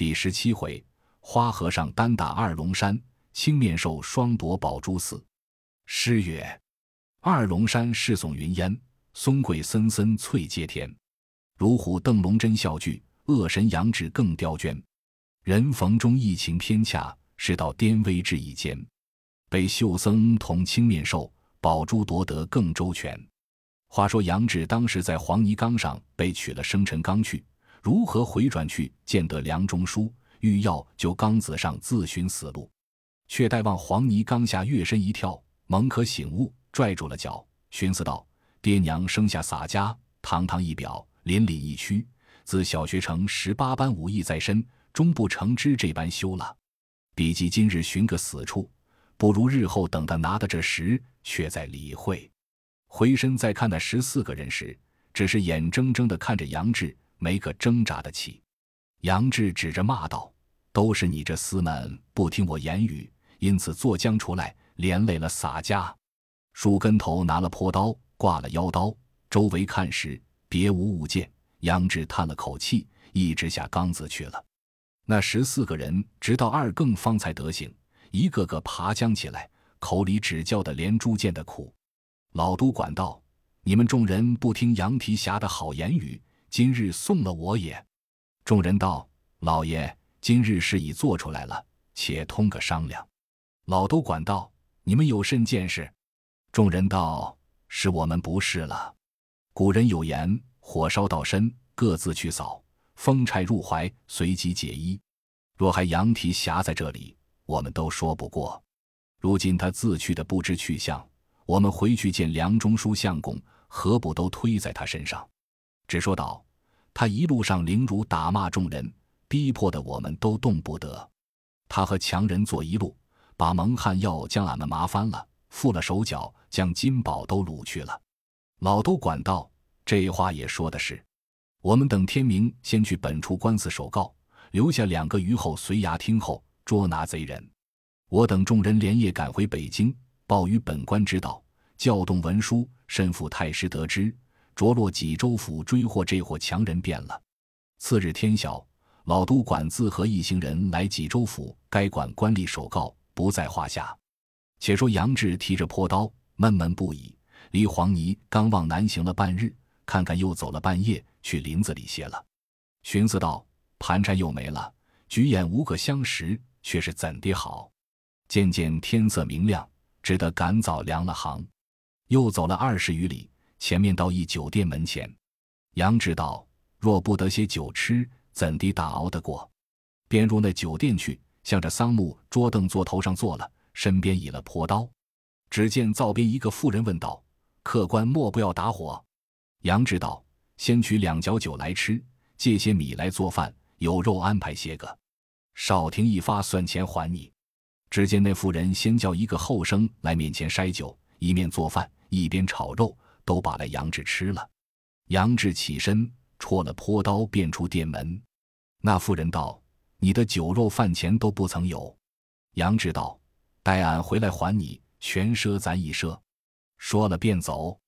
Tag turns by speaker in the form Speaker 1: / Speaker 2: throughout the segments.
Speaker 1: 第十七回，花和尚单打二龙山，青面兽双夺宝珠寺。诗曰：二龙山势耸云烟，松桂森森翠接天。如虎邓龙真笑具，恶神杨志更刁娟。人逢中意情偏洽，事到颠危志意间。被秀僧同青面兽，宝珠夺得更周全。话说杨志当时在黄泥冈上被取了生辰纲去。如何回转去见得梁中书？欲要就冈子上自寻死路，却待望黄泥冈下跃身一跳，猛可醒悟，拽住了脚，寻思道：“爹娘生下洒家，堂堂一表，凛凛一躯，自小学成十八般武艺在身，终不成之这般修了。比及今日寻个死处，不如日后等他拿的这时，却在理会。”回身再看那十四个人时，只是眼睁睁地看着杨志。没个挣扎的气，杨志指着骂道：“都是你这厮们不听我言语，因此作将出来，连累了洒家。”树根头拿了坡刀，挂了腰刀，周围看时，别无物件。杨志叹了口气，一直下缸子去了。那十四个人直到二更方才得醒，一个个爬将起来，口里只叫的连珠箭的苦。老都管道：“你们众人不听杨提辖的好言语。”今日送了我也，众人道：“老爷，今日事已做出来了，且通个商量。”老都管道：“你们有甚见识？”众人道：“是我们不是了。古人有言：火烧到身，各自去扫；风柴入怀，随即解衣。若还羊蹄夹在这里，我们都说不过。如今他自去的不知去向，我们回去见梁中书相公，何不都推在他身上？”只说道：“他一路上凌辱打骂众人，逼迫的我们都动不得。他和强人坐一路，把蒙汗药将俺们麻翻了，缚了手脚，将金宝都掳去了。老都管道，这话也说的是。我们等天明先去本处官司首告，留下两个余后随衙听候，捉拿贼人。我等众人连夜赶回北京，报与本官知道，教动文书，身负太师得知。”着落济州府追获这伙强人变了。次日天晓，老都管自和一行人来济州府，该管官吏首告不在话下。且说杨志提着破刀，闷闷不已。离黄泥刚往南行了半日，看看又走了半夜，去林子里歇了。寻思道：盘缠又没了，举眼无个相识，却是怎的好？渐渐天色明亮，只得赶早量了行。又走了二十余里。前面到一酒店门前，杨志道：“若不得些酒吃，怎地打熬得过？”便入那酒店去，向着桑木桌凳坐头上坐了，身边倚了朴刀。只见灶边一个妇人问道：“客官莫不要打火？”杨志道：“先取两角酒来吃，借些米来做饭，有肉安排些个。少廷一发算钱还你。”只见那妇人先叫一个后生来面前筛酒，一面做饭，一边炒肉。都把了杨志吃了。杨志起身，戳了坡刀，便出店门。那妇人道：“你的酒肉饭钱都不曾有。”杨志道：“待俺回来还你，全赊咱一赊。”说了便走。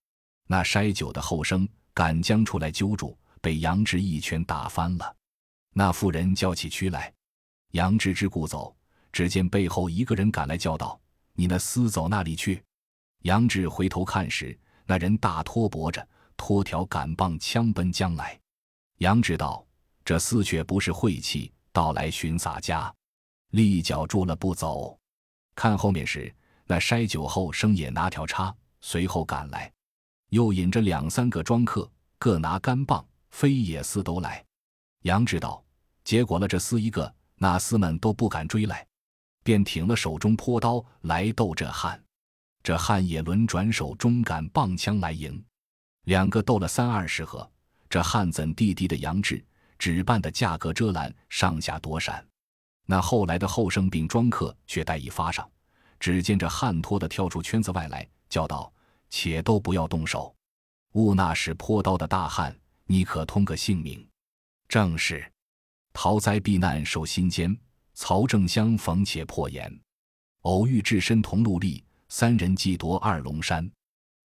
Speaker 1: 那筛酒的后生赶将出来揪住，被杨志一拳打翻了。那妇人叫起屈来，杨志之故走，只见背后一个人赶来叫道：“你那厮走那里去？”杨志回头看时。那人大拖脖着，拖条杆棒，枪奔将来。杨知道这厮却不是晦气，到来寻洒家，立脚住了不走。看后面时，那筛酒后生也拿条叉，随后赶来，又引着两三个庄客，各拿杆棒，飞也似都来。杨知道结果了这厮一个，那厮们都不敢追来，便挺了手中坡刀来斗这汉。这汉也轮转手中杆棒枪来迎，两个斗了三二十合。这汉怎地地的杨志，只扮的价格遮拦，上下躲闪。那后来的后生并庄客却待一发上，只见这汉脱的跳出圈子外来，叫道：“且都不要动手，兀那是泼刀的大汉，你可通个姓名？”正是逃灾避难受心间，曹正相逢且破颜，偶遇至身同路立。三人计夺二龙山，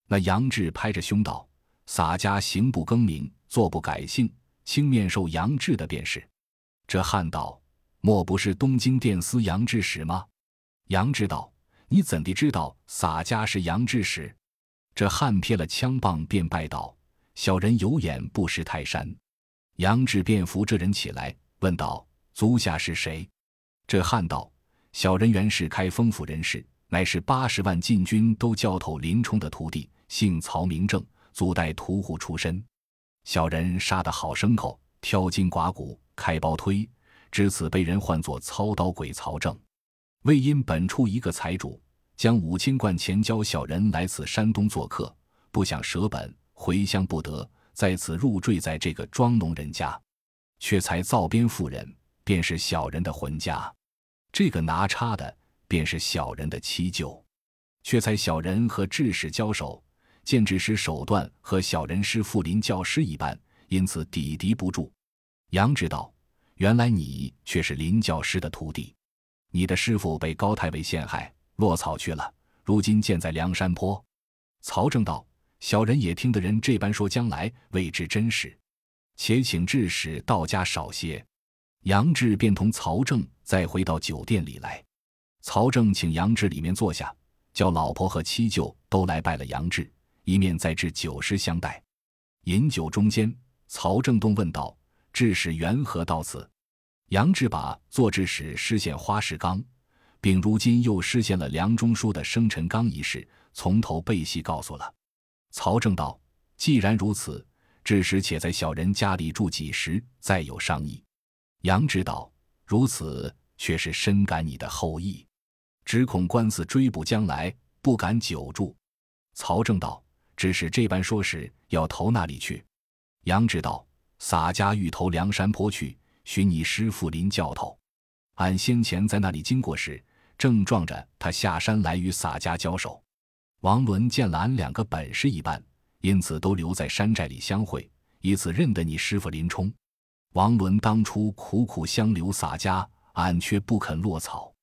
Speaker 1: 那杨志拍着胸道：“洒家行不更名，坐不改姓，青面兽杨志的便是。”这汉道：“莫不是东京殿司杨志使吗？”杨志道：“你怎地知道洒家是杨志使？”这汉撇了枪棒，便拜道：“小人有眼不识泰山。”杨志便扶这人起来，问道：“足下是谁？”这汉道：“小人原是开封府人士，乃是八十万禁军都教头林冲的徒弟，姓曹，名正，祖代屠户出身。小人杀得好牲口，挑筋刮骨，开包推，至此被人唤作操刀鬼曹正。为因本处一个财主将五千贯钱交小人来此山东做客，不想舍本回乡不得。”在此入赘在这个庄农人家，却才造边妇人，便是小人的魂家。这个拿叉的，便是小人的妻舅。却才小人和智使交手，见智使手段和小人师傅林教师一般，因此抵敌不住。杨知道，原来你却是林教师的徒弟。你的师傅被高太尉陷害，落草去了，如今建在梁山坡。曹正道。小人也听得人这般说，将来未知真实，且请智使到家少些。杨志便同曹正再回到酒店里来。曹正请杨志里面坐下，叫老婆和妻舅都来拜了杨志，一面再置酒食相待。饮酒中间，曹正东问道：“致使缘何到此？”杨志把做智使失陷花石纲，并如今又失陷了梁中书的生辰纲一事，从头背细告诉了。曹正道：“既然如此，致使且在小人家里住几时，再有商议。”杨志道如此，却是深感你的厚意，只恐官司追捕将来，不敢久住。曹正道：“只是这般说时，要投那里去？”杨志道：“洒家欲投梁山坡去，寻你师傅林教头。俺先前在那里经过时，正撞着他下山来与洒家交手。”王伦见了俺两个本事一般，因此都留在山寨里相会，以此认得你师傅林冲。王伦当初苦苦相留洒家，俺却不肯落草。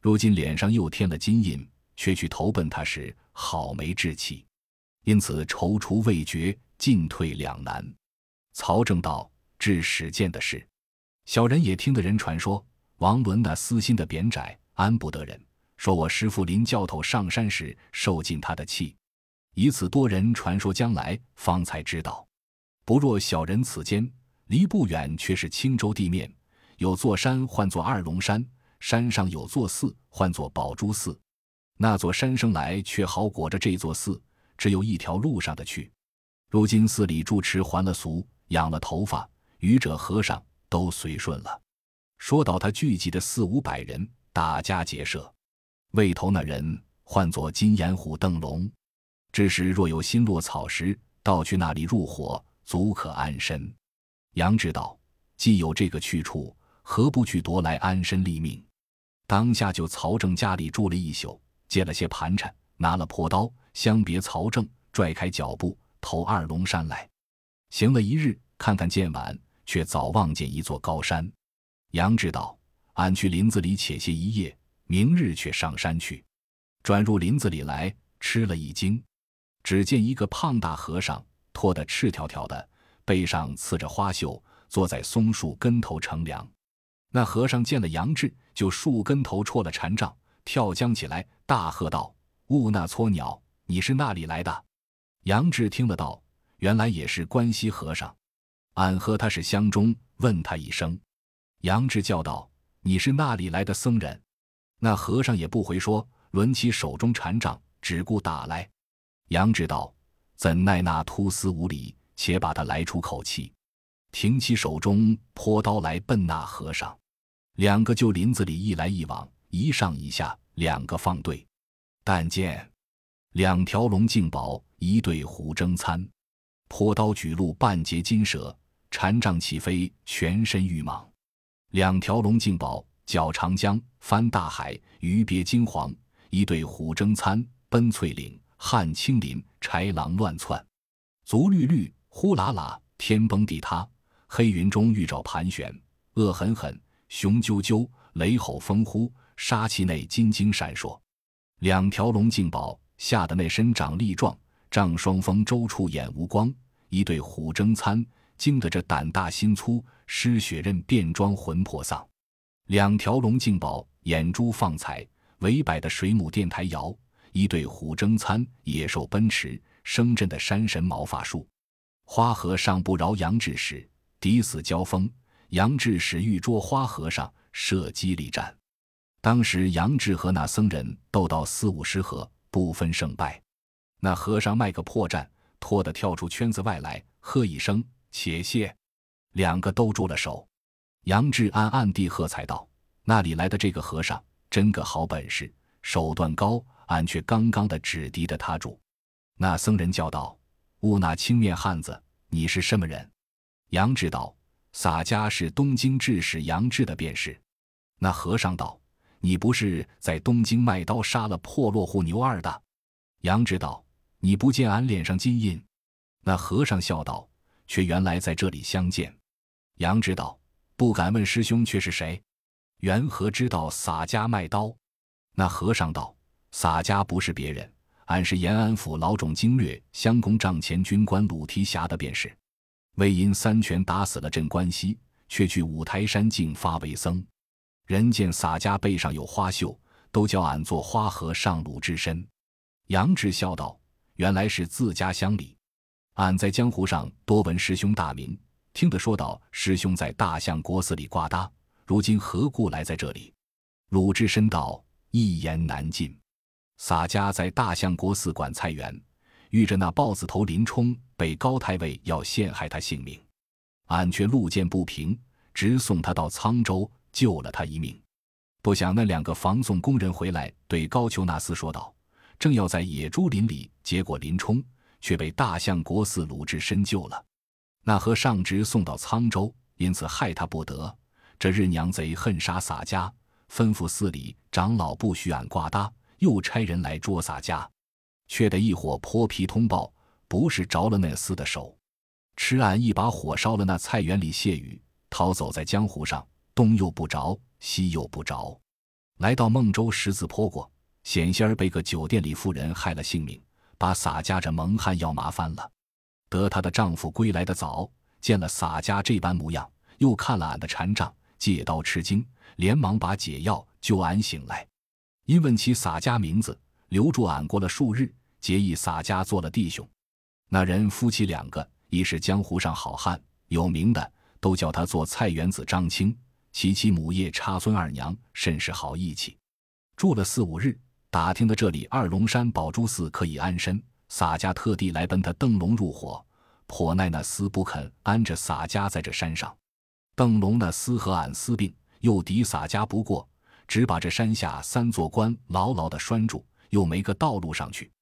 Speaker 1: 如今脸上又添了金印，却去投奔他时，好没志气。因此踌躇未决，进退两难。曹正道至史建的事，小人也听得人传说，王伦那私心的贬窄，安不得人。说我师父林教头上山时受尽他的气，以此多人传说，将来方才知道。不若小人此间离不远，却是青州地面，有座山唤作二龙山，山上有座寺唤作宝珠寺。那座山生来却好裹着这座寺，只有一条路上的去。如今寺里住持还了俗，养了头发，愚者和尚都随顺了。说到他聚集的四五百人，打家劫舍。为头那人唤作金眼虎邓龙，只是若有心落草时，倒去那里入伙，足可安身。杨知道，既有这个去处，何不去夺来安身立命？当下就曹正家里住了一宿，借了些盘缠，拿了破刀，相别曹正，拽开脚步投二龙山来。行了一日，看看渐晚，却早望见一座高山。杨志道，俺去林子里且歇一夜。明日却上山去，转入林子里来，吃了一惊，只见一个胖大和尚，脱得赤条条的，背上刺着花绣，坐在松树根头乘凉。那和尚见了杨志，就树根头戳了禅杖，跳江起来，大喝道：“兀那撮鸟，你是那里来的？”杨志听了道：“原来也是关西和尚，俺和他是乡中，问他一声。”杨志叫道：“你是那里来的僧人？”那和尚也不回说，抡起手中禅杖，只顾打来。杨志道，怎奈那秃丝无礼，且把他来出口气，挺起手中泼刀来奔那和尚。两个就林子里一来一往，一上一下，两个放对。但见两条龙竞宝，一对虎争餐。泼刀举路半截金蛇，禅杖起飞全身玉蟒。两条龙竞宝。脚长江，翻大海，鱼别金黄；一对虎争餐，奔翠岭，撼青林，豺狼乱窜。足绿绿，呼啦啦，天崩地塌。黑云中玉爪盘旋，恶狠狠，雄赳赳，雷吼风呼，杀气内金睛闪烁。两条龙竞宝，吓得那身长力壮，丈双峰周处眼无光；一对虎争餐，惊得这胆大心粗，失血刃，变装魂魄丧。两条龙竞宝，眼珠放彩，围摆的水母电台摇；一对虎争餐，野兽奔驰，声震的山神毛发竖。花和尚不饶杨志使，抵死交锋。杨志使玉捉花和尚，射击力战。当时杨志和那僧人斗到四五十合，不分胜败。那和尚卖个破绽，拖得跳出圈子外来，喝一声：“且歇！”两个都住了手。杨志暗暗地喝彩道：“那里来的这个和尚，真个好本事，手段高，俺却刚刚的只敌得他住。”那僧人叫道。悟那青面汉子，你是什么人？杨志道：“洒家是东京志士杨志的便是。”那和尚道：“你不是在东京卖刀杀了破落户牛二的？”杨志道：“你不见俺脸上金印？”那和尚笑道：“却原来在这里相见。”杨志道：“不敢问师兄却是谁？缘何知道洒家卖刀？”那和尚道：“洒家不是别人。”俺是延安府老种经略相公帐前军官鲁提辖的便是，为因三拳打死了镇关西，却去五台山净发为僧。人见洒家背上有花绣，都叫俺做花和尚鲁智深。杨志笑道：“原来是自家乡里。俺在江湖上多闻师兄大名，听得说道师兄在大相国寺里挂搭，如今何故来在这里？”鲁智深道：“一言难尽。”洒家在大相国寺管菜园，遇着那豹子头林冲被高太尉要陷害他性命，俺却路见不平，直送他到沧州，救了他一命。不想那两个防送工人回来，对高俅那厮说道：“正要在野猪林里结果林冲，却被大相国寺鲁智深救了。那和尚直送到沧州，因此害他不得。这日娘贼恨杀洒家，吩咐寺里长老不许俺挂搭。”又差人来捉洒家，却得一伙泼皮通报，不是着了那厮的手，吃俺一把火烧了那菜园里谢雨，逃走在江湖上，东又不着，西又不着，来到孟州十字坡过，险些儿被个酒店里妇人害了性命，把洒家这蒙汉要麻烦了。得她的丈夫归来的早，见了洒家这般模样，又看了俺的禅杖，借刀吃惊，连忙把解药救俺醒来。因问起洒家名字，留住俺过了数日，结义洒家做了弟兄。那人夫妻两个，一是江湖上好汉，有名的都叫他做菜园子张青，其妻母叶插孙二娘甚是好义气。住了四五日，打听的这里二龙山宝珠寺可以安身，洒家特地来奔他邓笼入伙，颇奈那厮不肯安着洒家在这山上。邓笼那厮和俺私并，又敌洒家不过。只把这山下三座关牢牢的拴住，又没个道路上去。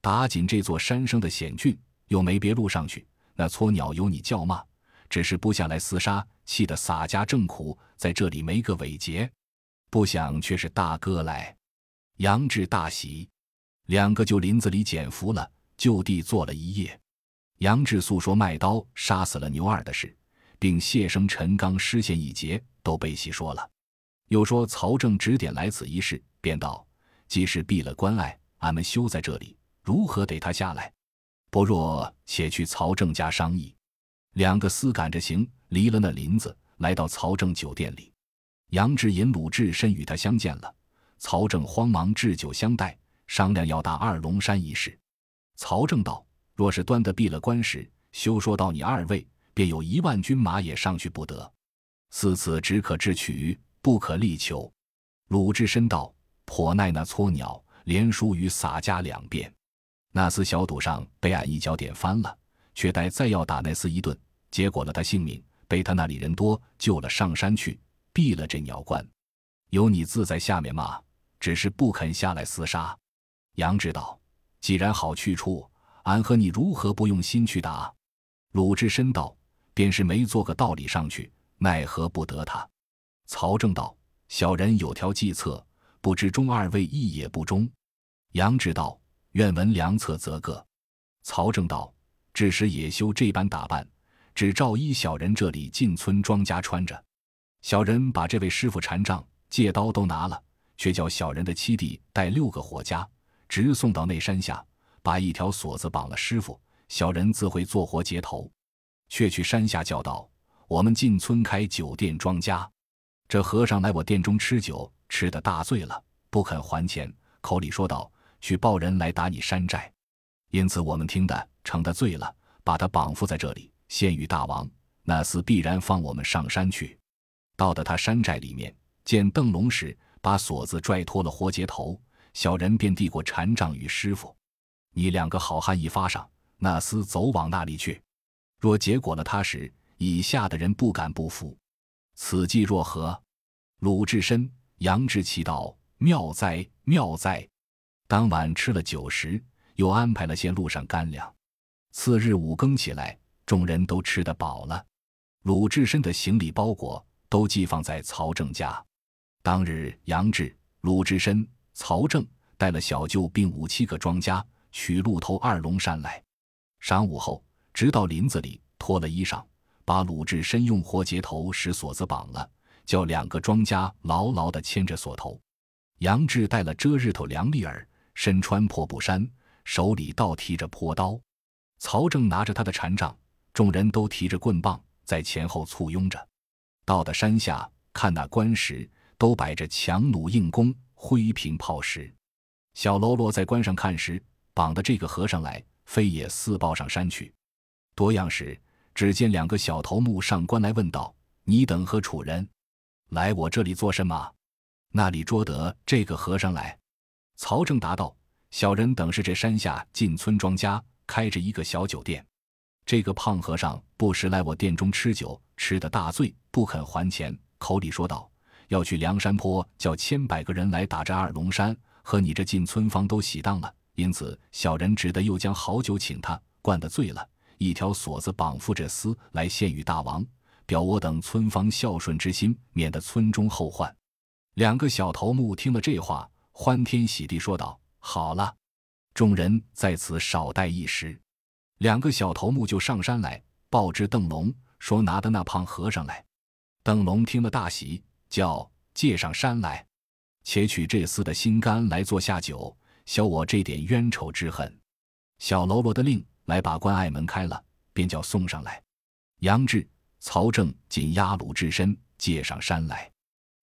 Speaker 1: 打紧这座山生的险峻，又没别路上去。那撮鸟有你叫骂，只是不下来厮杀，气得洒家正苦，在这里没个尾节。不想却是大哥来，杨志大喜，两个就林子里捡符了，就地坐了一夜。杨志诉说卖刀杀死了牛二的事，并谢生陈刚失陷一劫，都被细说了。又说曹正指点来此一事，便道：“既是闭了关隘，俺们休在这里，如何得他下来？不若且去曹正家商议。”两个厮赶着行，离了那林子，来到曹正酒店里。杨志引鲁智深与他相见了。曹正慌忙置酒相待，商量要打二龙山一事。曹正道：“若是端得闭了关时，休说到你二位，便有一万军马也上去不得。似此只可智取。”不可力求。鲁智深道：“颇耐那撮鸟，连输于洒家两遍。那厮小赌上被俺一脚点翻了，却待再要打那厮一顿，结果了他性命，被他那里人多救了上山去，毙了这鸟关。有你自在下面骂，只是不肯下来厮杀。”杨志道：“既然好去处，俺和你如何不用心去打？”鲁智深道：“便是没做个道理上去，奈何不得他？”曹正道：“小人有条计策，不知中二位意也不中。”杨志道：“愿闻良策则个。”曹正道：“致使野修这般打扮，只照依小人这里进村庄家穿着。小人把这位师傅禅杖、戒刀都拿了，却叫小人的七弟带六个伙家，直送到那山下，把一条锁子绑了师傅。小人自会做活接头，却去山下叫道：‘我们进村开酒店庄家。’”这和尚来我店中吃酒，吃的大醉了，不肯还钱，口里说道：“去报人来打你山寨。”因此我们听的，成他醉了，把他绑缚在这里，献与大王。那厮必然放我们上山去。到的他山寨里面，见邓龙时，把锁子拽脱了活结头，小人便递过禅杖与师傅：“你两个好汉一发上，那厮走往那里去。若结果了他时，以下的人不敢不服。此计若何？”鲁智深、杨志奇道：“妙哉，妙哉！”当晚吃了酒食。又安排了些路上干粮。次日五更起来，众人都吃得饱了。鲁智深的行李包裹都寄放在曹正家。当日，杨志、鲁智深、曹正带了小舅并五七个庄家取鹿头二龙山来。晌午后，直到林子里脱了衣裳，把鲁智深用活结头使锁子绑了，叫两个庄家牢牢地牵着锁头。杨志带了遮日头梁立儿，身穿破布衫。手里倒提着破刀，曹正拿着他的禅杖，众人都提着棍棒在前后簇拥着。到的山下，看那官石都摆着强弩硬弓、灰瓶炮石。小喽啰在关上看时，绑的这个和尚来，非也似抱上山去。多样时，只见两个小头目上关来问道：“你等何处人？来我这里做什么？那里捉得这个和尚来？”曹正答道。小人等是这山下进村庄家开着一个小酒店，这个胖和尚不时来我店中吃酒，吃得大醉，不肯还钱，口里说道：“要去梁山坡，叫千百个人来打这二龙山，和你这进村方都喜当了。因此小人只得又将好酒请他，灌得醉了，一条锁子绑缚着厮来献与大王，表我等村方孝顺之心，免得村中后患。”两个小头目听了这话，欢天喜地说道。好了，众人在此少待一时。两个小头目就上山来报知邓龙，说拿的那胖和尚来。邓龙听了大喜，叫借上山来，且取这厮的心肝来做下酒，消我这点冤仇之恨。小喽啰的令来把关隘门开了，便叫送上来。杨志、曹正紧押鲁智深借上山来，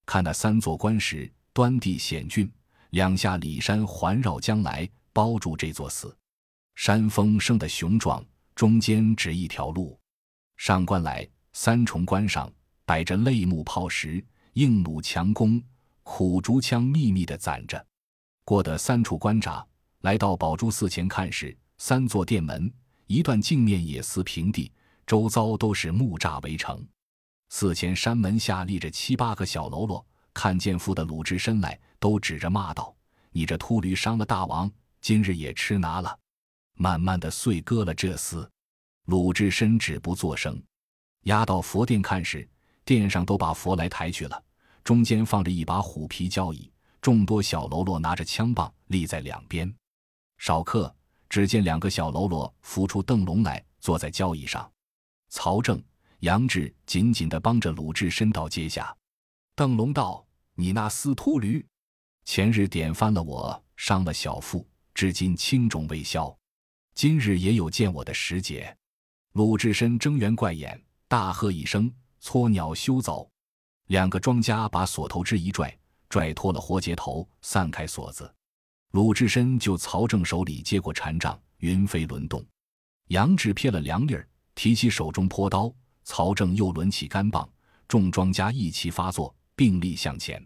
Speaker 1: 看那三座关石端地险峻。两下里山环绕将来，包住这座寺。山峰生得雄壮，中间只一条路。上关来，三重关上摆着泪木炮石、硬弩强弓、苦竹枪，密密的攒着。过得三处关闸，来到宝珠寺前看时，三座殿门，一段镜面野寺平地，周遭都是木栅围城。寺前山门下立着七八个小喽啰。看见父的鲁智深来，都指着骂道：“你这秃驴伤了大王，今日也吃拿了！”慢慢的碎割了这厮。鲁智深止不作声。押到佛殿看时，殿上都把佛来抬去了，中间放着一把虎皮交椅，众多小喽啰拿着枪棒立在两边。少客，只见两个小喽啰扶出邓龙来，坐在交椅上。曹正、杨志紧紧的帮着鲁智深到阶下。邓龙道。你那死秃驴，前日点翻了我，伤了小腹，至今青肿未消。今日也有见我的时节。鲁智深睁圆怪眼，大喝一声：“撮鸟休走！”两个庄家把锁头枝一拽，拽脱了活结头，散开锁子。鲁智深就曹正手里接过禅杖，云飞轮动。杨志撇了梁粒儿，提起手中坡刀。曹正又抡起杆棒，众庄家一齐发作。并力向前，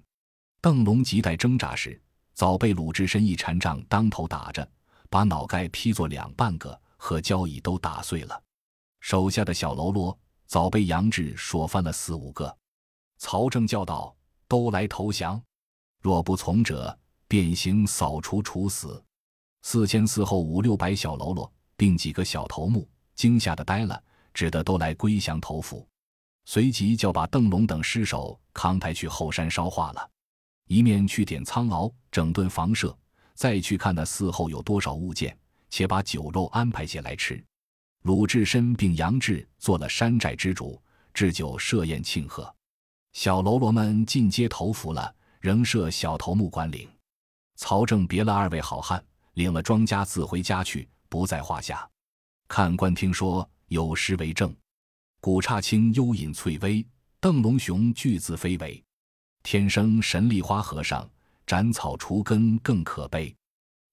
Speaker 1: 邓龙急待挣扎时，早被鲁智深一禅杖当头打着，把脑盖劈作两半个，和交椅都打碎了。手下的小喽啰早被杨志说翻了四五个。曹正叫道：“都来投降！若不从者，便行扫除处死。”四前四后五六百小喽啰，并几个小头目惊吓的呆了，只得都来归降投服。随即叫把邓龙等尸首扛抬去后山烧化了，一面去点苍鳌，整顿房舍，再去看那寺后有多少物件，且把酒肉安排些来吃。鲁智深并杨志做了山寨之主，置酒设宴庆贺。小喽啰们进阶投服了，仍设小头目管领。曹正别了二位好汉，领了庄家自回家去，不在话下。看官听说有诗为证。古刹清幽隐翠微，邓龙雄巨自飞为。天生神力花和尚斩草除根更可悲。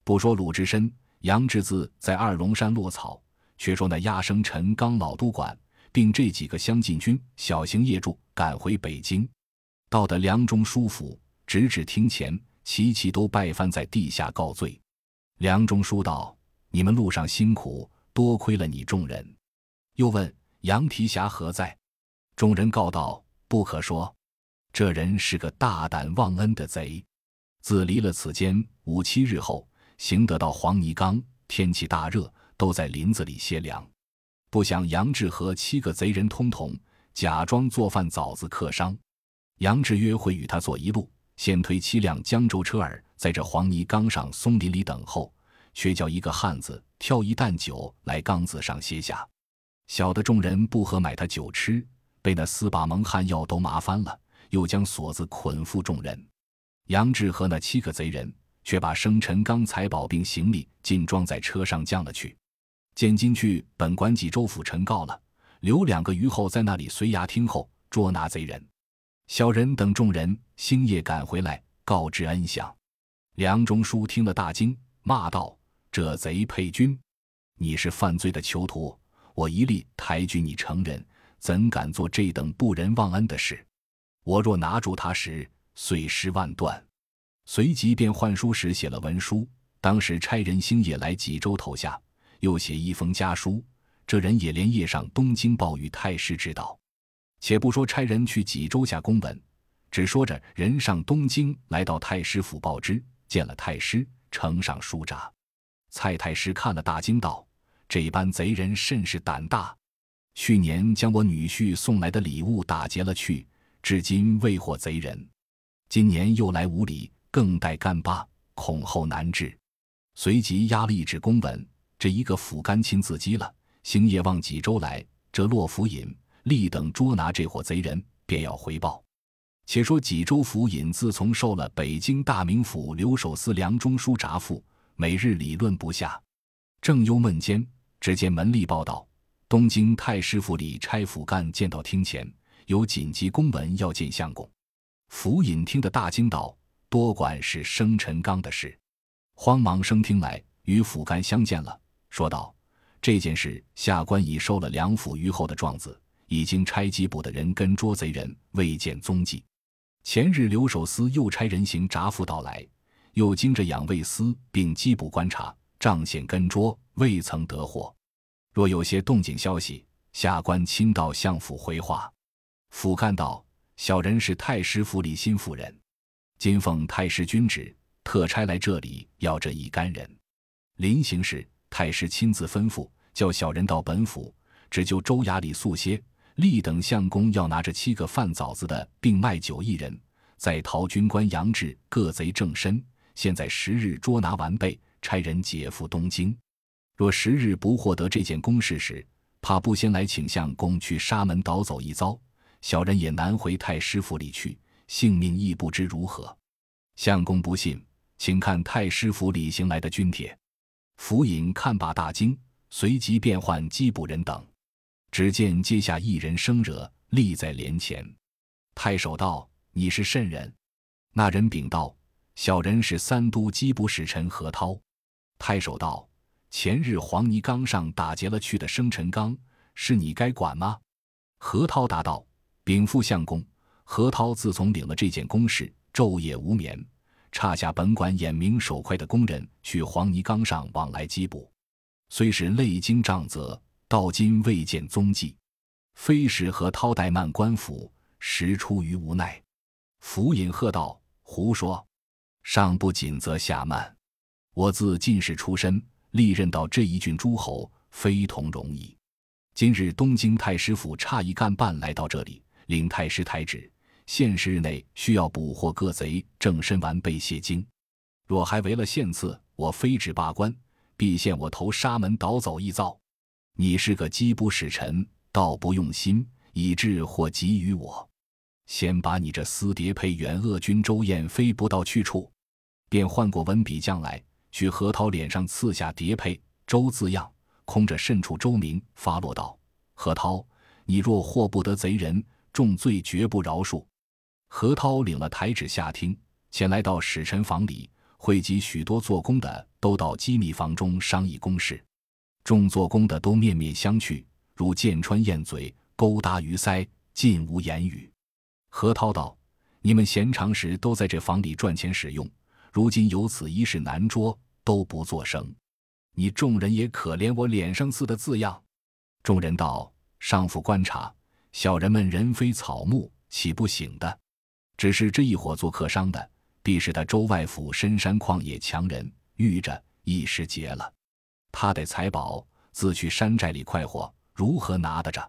Speaker 1: 不说鲁智深、杨志自在二龙山落草，却说那压生陈刚老督管，并这几个乡禁军小型业主赶回北京，到的梁中书府，直指厅前，齐齐都拜翻在地下告罪。梁中书道：“你们路上辛苦，多亏了你众人。”又问杨提辖何在？众人告道：“不可说，这人是个大胆忘恩的贼。自离了此间五七日后。”行得到黄泥冈，天气大热，都在林子里歇凉。不想杨志和七个贼人通同，假装做饭枣子客商。杨志约会与他坐一路，先推七辆江州车儿，在这黄泥冈上松林里等候，却叫一个汉子挑一担酒来冈子上歇下。小的众人不和买他酒吃，被那四把蒙汗药都麻翻了，又将锁子捆缚众人。杨志和那七个贼人。却把生辰纲财宝并行李尽装在车上降了去。见今去本管济州府陈告了，留两个余后在那里随衙听候捉拿贼人。小人等众人星夜赶回来告知恩相。梁中书听了大惊，骂道：“这贼配军！你是犯罪的囚徒，我一力抬举你成人，怎敢做这等不仁忘恩的事？我若拿住他时，碎尸万段。”随即便换书时写了文书，当时差人星夜来济州投下，又写一封家书。这人也连夜上东京报与太师知道。且不说差人去济州下公文，只说着人上东京来到太师府报知，见了太师，呈上书札。蔡太师看了大惊道：“这般贼人甚是胆大！去年将我女婿送来的礼物打劫了去，至今未获贼人。今年又来无礼。”更待干巴，恐后难治。随即压了一纸公文，这一个府干亲自击了。星夜望济州来，这洛府尹立等捉拿这伙贼人，便要回报。且说济州府尹自从受了北京大名府留守司梁中书札付，每日理论不下。正忧闷间，只见门吏报道：东京太师府里差府干见到厅前，有紧急公文要见相公。府尹听得大惊道。多管是生辰纲的事，慌忙升厅来与府干相见了，说道：“这件事下官已收了梁府虞后的状子，已经差缉捕的人跟捉贼人，未见踪迹。前日留守司又差人行札付到来，又经着养卫司并缉捕观察，仗线跟捉，未曾得获。若有些动静消息，下官亲到相府回话。”俯瞰道：“小人是太师府里新妇人。”今奉太师君旨，特差来这里要这一干人。临行时，太师亲自吩咐，叫小人到本府，只就州衙里宿歇。立等相公要拿着七个贩枣子的，并卖酒一人，在陶军官杨志各贼正身，现在十日捉拿完备，差人解赴东京。若十日不获得这件公事时，怕不先来请相公去沙门倒走一遭，小人也难回太师府里去。性命亦不知如何，相公不信，请看太师府里行来的军帖。府尹看罢大惊，随即便唤缉捕人等。只见阶下一人生惹，立在帘前。太守道：“你是甚人？”那人禀道：“小人是三都缉捕使臣何涛。”太守道：“前日黄泥冈上打劫了去的生辰纲，是你该管吗？”何涛答道：“禀副相公。”何涛自从领了这件公事，昼夜无眠，差下本馆眼明手快的工人去黄泥冈上往来缉捕，虽是累经杖责，到今未见踪迹，非使何涛怠慢官府，实出于无奈。府尹喝道：“胡说！上不紧则下慢。我自进士出身，历任到这一郡诸侯，非同容易。今日东京太师府差一干办来到这里，领太师台旨。”限时日内需要捕获各贼，正身完备谢金。若还违了限次，我非旨罢官，必限我投沙门倒走一遭。你是个缉捕使臣，倒不用心，以致祸及于我。先把你这私谍配远恶君周燕飞不到去处，便换过文笔将来，去何涛脸上刺下谍配周字样，空着甚处周明发落道：何涛，你若获不得贼人，重罪绝不饶恕。何涛领了台旨下厅，前来到使臣房里，汇集许多做工的，都到机密房中商议公事。众做工的都面面相觑，如剑穿燕嘴，勾搭鱼腮，尽无言语。何涛道：“你们闲常时都在这房里赚钱使用，如今有此一事难捉，都不作声。你众人也可怜我脸上刺的字样。”众人道：“上府观察，小人们人非草木，岂不醒的？只是这一伙做客商的，必是他州外府深山旷野强人，遇着一时劫了。”他得财宝，自去山寨里快活，如何拿得着？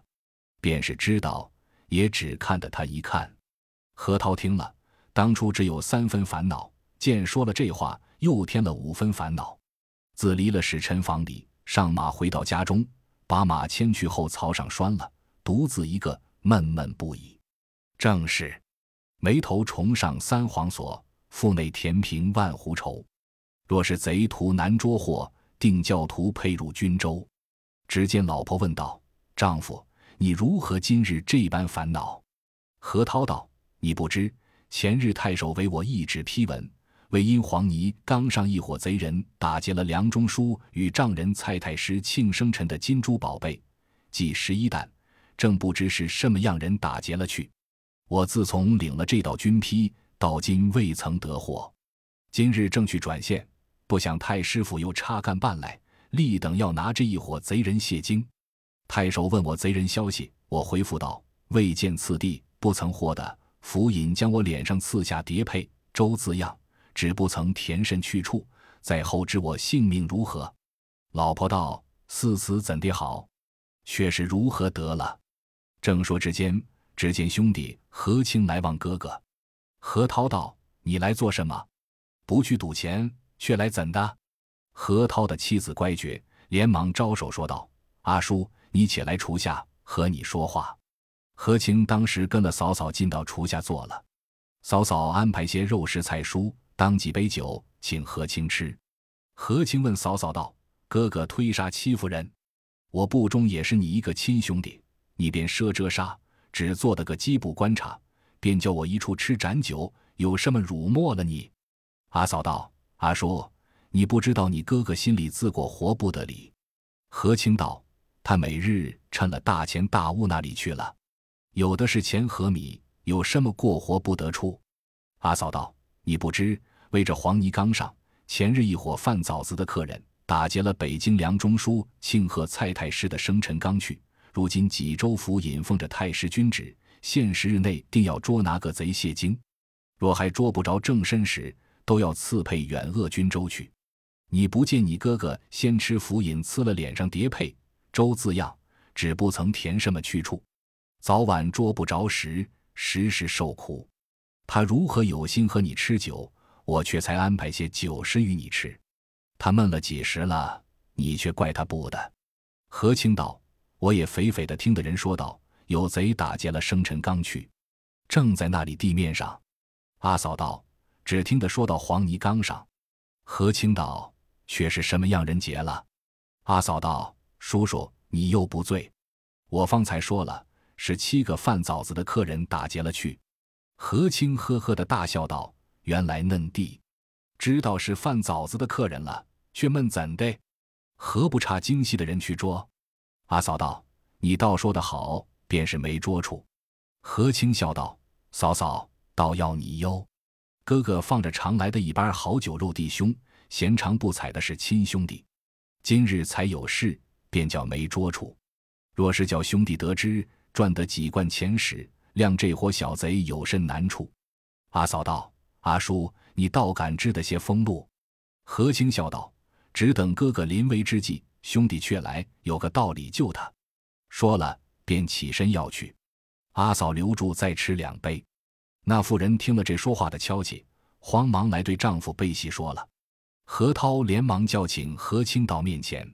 Speaker 1: 便是知道，也只看得他一看。何涛听了，当初只有三分烦恼，见说了这话，又添了五分烦恼。自离了使臣房里，上马回到家中，把马牵去后槽上拴了，独自一个闷闷不已。正是眉头重上三黄锁，腹内填平万斛愁。若是贼徒难捉获。定教徒配入军州，只见老婆问道：“丈夫，你如何今日这般烦恼？”何涛道：“你不知，前日太守为我一纸批文，为因黄泥冈上一伙贼人打劫了梁中书与丈人蔡太师庆生辰的金珠宝贝，计十一担，正不知是什么样人打劫了去。我自从领了这道军批，到今未曾得获，今日正去转线。”不想太师傅又插干办来，立等要拿这一伙贼人谢金。太守问我贼人消息，我回复道：未见次第，不曾获得。府尹将我脸上刺下叠佩周字样，只不曾填甚去处。在后知我性命如何？老婆道：似此怎地好？却是如何得了？正说之间，只见兄弟何清来望哥哥。何涛道：你来做什么？不去赌钱？却来怎的？何涛的妻子乖觉，连忙招手说道：“阿叔，你且来厨下，和你说话。”何清当时跟了嫂嫂进到厨下坐了，嫂嫂安排些肉食菜蔬，当几杯酒，请何清吃。何清问嫂嫂道：“哥哥推杀戚夫人，我部中也是你一个亲兄弟，你便赊遮杀，只做得个缉捕观察，便叫我一处吃盏酒，有什么辱没了你？”阿嫂道。阿叔，你不知道你哥哥心里自过活不得里。何清道：“他每日趁了大钱大物那里去了，有的是钱和米，有什么过活不得出？”阿嫂道：“你不知，为这黄泥冈上前日一伙贩枣子的客人打劫了北京梁中书庆贺蔡太师的生辰纲去，如今济州府引奉着太师君旨，限十日内定要捉拿个贼谢金，若还捉不着正身时。”都要赐配远鄂军州去，你不见你哥哥先吃府尹赐了脸上叠配周字样，只不曾填什么去处，早晚捉不着时，时时受苦。他如何有心和你吃酒，我却才安排些酒食与你吃。他闷了几时了，你却怪他不的。何清道：“我也肥肥的听的人说道，有贼打劫了生辰纲去，正在那里地面上。”阿嫂道。只听得说到黄泥冈上，何清道却是什么样人劫了？阿嫂道：“叔叔，你又不醉。我方才说了，是七个贩枣子的客人打劫了去。”何清呵呵的大笑道：“原来嫩弟知道是贩枣子的客人了，却闷怎的？何不差精细的人去捉？”阿嫂道：“你倒说得好，便是没捉处。”何清笑道：“嫂嫂，倒要你忧。”哥哥放着常来的一般好酒肉弟兄，闲常不睬的是亲兄弟。今日才有事，便叫没捉处。若是叫兄弟得知，赚得几贯钱时，谅这伙小贼有甚难处？阿嫂道：“阿叔，你倒敢知得些风路。”何清笑道：“只等哥哥临危之际，兄弟却来，有个道理救他。”说了，便起身要去。阿嫂留住，再吃两杯。那妇人听了这说话的敲起，慌忙来对丈夫背细说了。何涛连忙叫请何清到面前。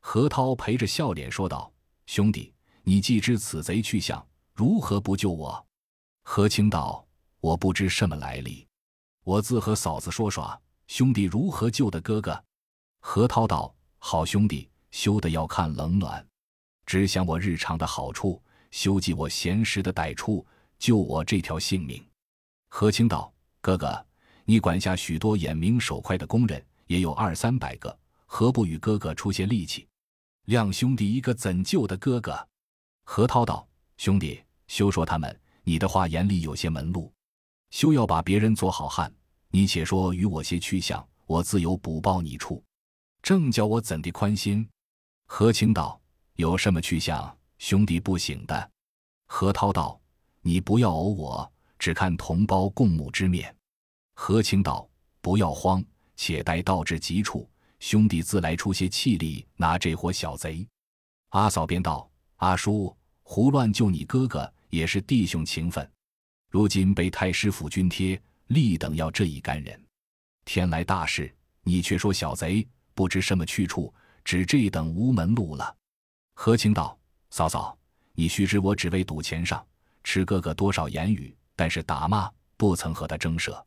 Speaker 1: 何涛陪着笑脸说道：“兄弟，你既知此贼去向，如何不救我？”何清道：“我不知什么来历，我自和嫂子说耍，兄弟如何救的哥哥？”何涛道：“好兄弟，休得要看冷暖，只想我日常的好处，休记我闲时的歹处。”救我这条性命。何清道：“哥哥，你管辖许多眼明手快的工人，也有二三百个，何不与哥哥出些力气？亮兄弟一个怎救的哥哥？”何涛道：“兄弟，休说他们，你的话眼里有些门路，休要把别人做好汉。你且说与我些去向，我自有补报你处。正叫我怎地宽心？”何清道：“有什么去向？兄弟不醒的。”何涛道：“你不要偶我，只看同胞共沐之面。”何清道：“不要慌，且待到至急处，兄弟自来出些气力拿这伙小贼。”阿嫂便道：“阿叔胡乱救你哥哥，也是弟兄情分。如今被太师府军贴，立等要这一干人。天来大事，你却说小贼不知什么去处，只这等无门路了。”何清道：“嫂嫂。”你须知，我只为赌钱上吃哥哥多少言语，但是打骂不曾和他争舍，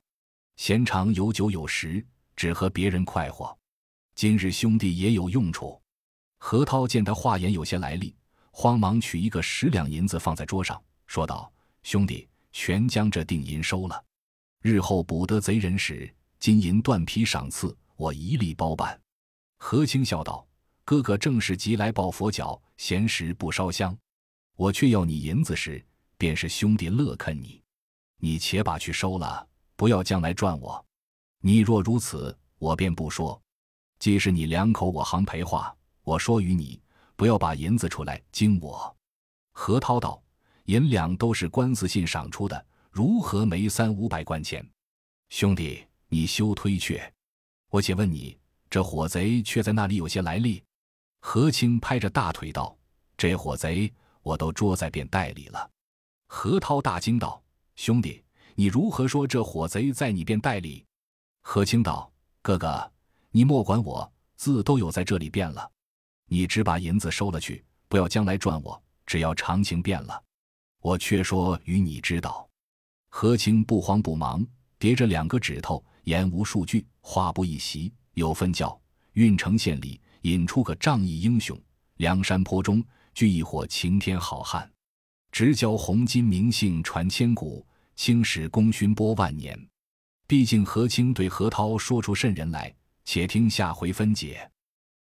Speaker 1: 闲常有酒有食，只和别人快活。今日兄弟也有用处。何涛见他话言有些来历，慌忙取一个十两银子放在桌上，说道：“兄弟，全将这定银收了。日后捕得贼人时，金银断皮赏赐，我一力包办。”何清笑道：“哥哥正是急来抱佛脚，闲时不烧香。”我却要你银子时，便是兄弟乐肯你。你且把去收了，不要将来赚我。你若如此，我便不说。既是你两口我行赔话，我说与你，不要把银子出来惊我。何涛道：“银两都是官司信赏出的，如何没三五百贯钱？兄弟，你休推却。我且问你，这伙贼却在那里有些来历？”何清拍着大腿道：“这伙贼。”我都捉在便袋里了。何涛大惊道：“兄弟，你如何说这伙贼在你便袋里？”何清道：“哥哥，你莫管我，字都有在这里变了。你只把银子收了去，不要将来赚我。只要常情变了，我却说与你知道。”何清不慌不忙，叠着两个指头，言无数句，话不一席，有分教郓城县里引出个仗义英雄，梁山坡中。聚一伙晴天好汉，直教红巾名姓传千古，青史功勋播万年。毕竟何清对何涛说出甚人来，且听下回分解。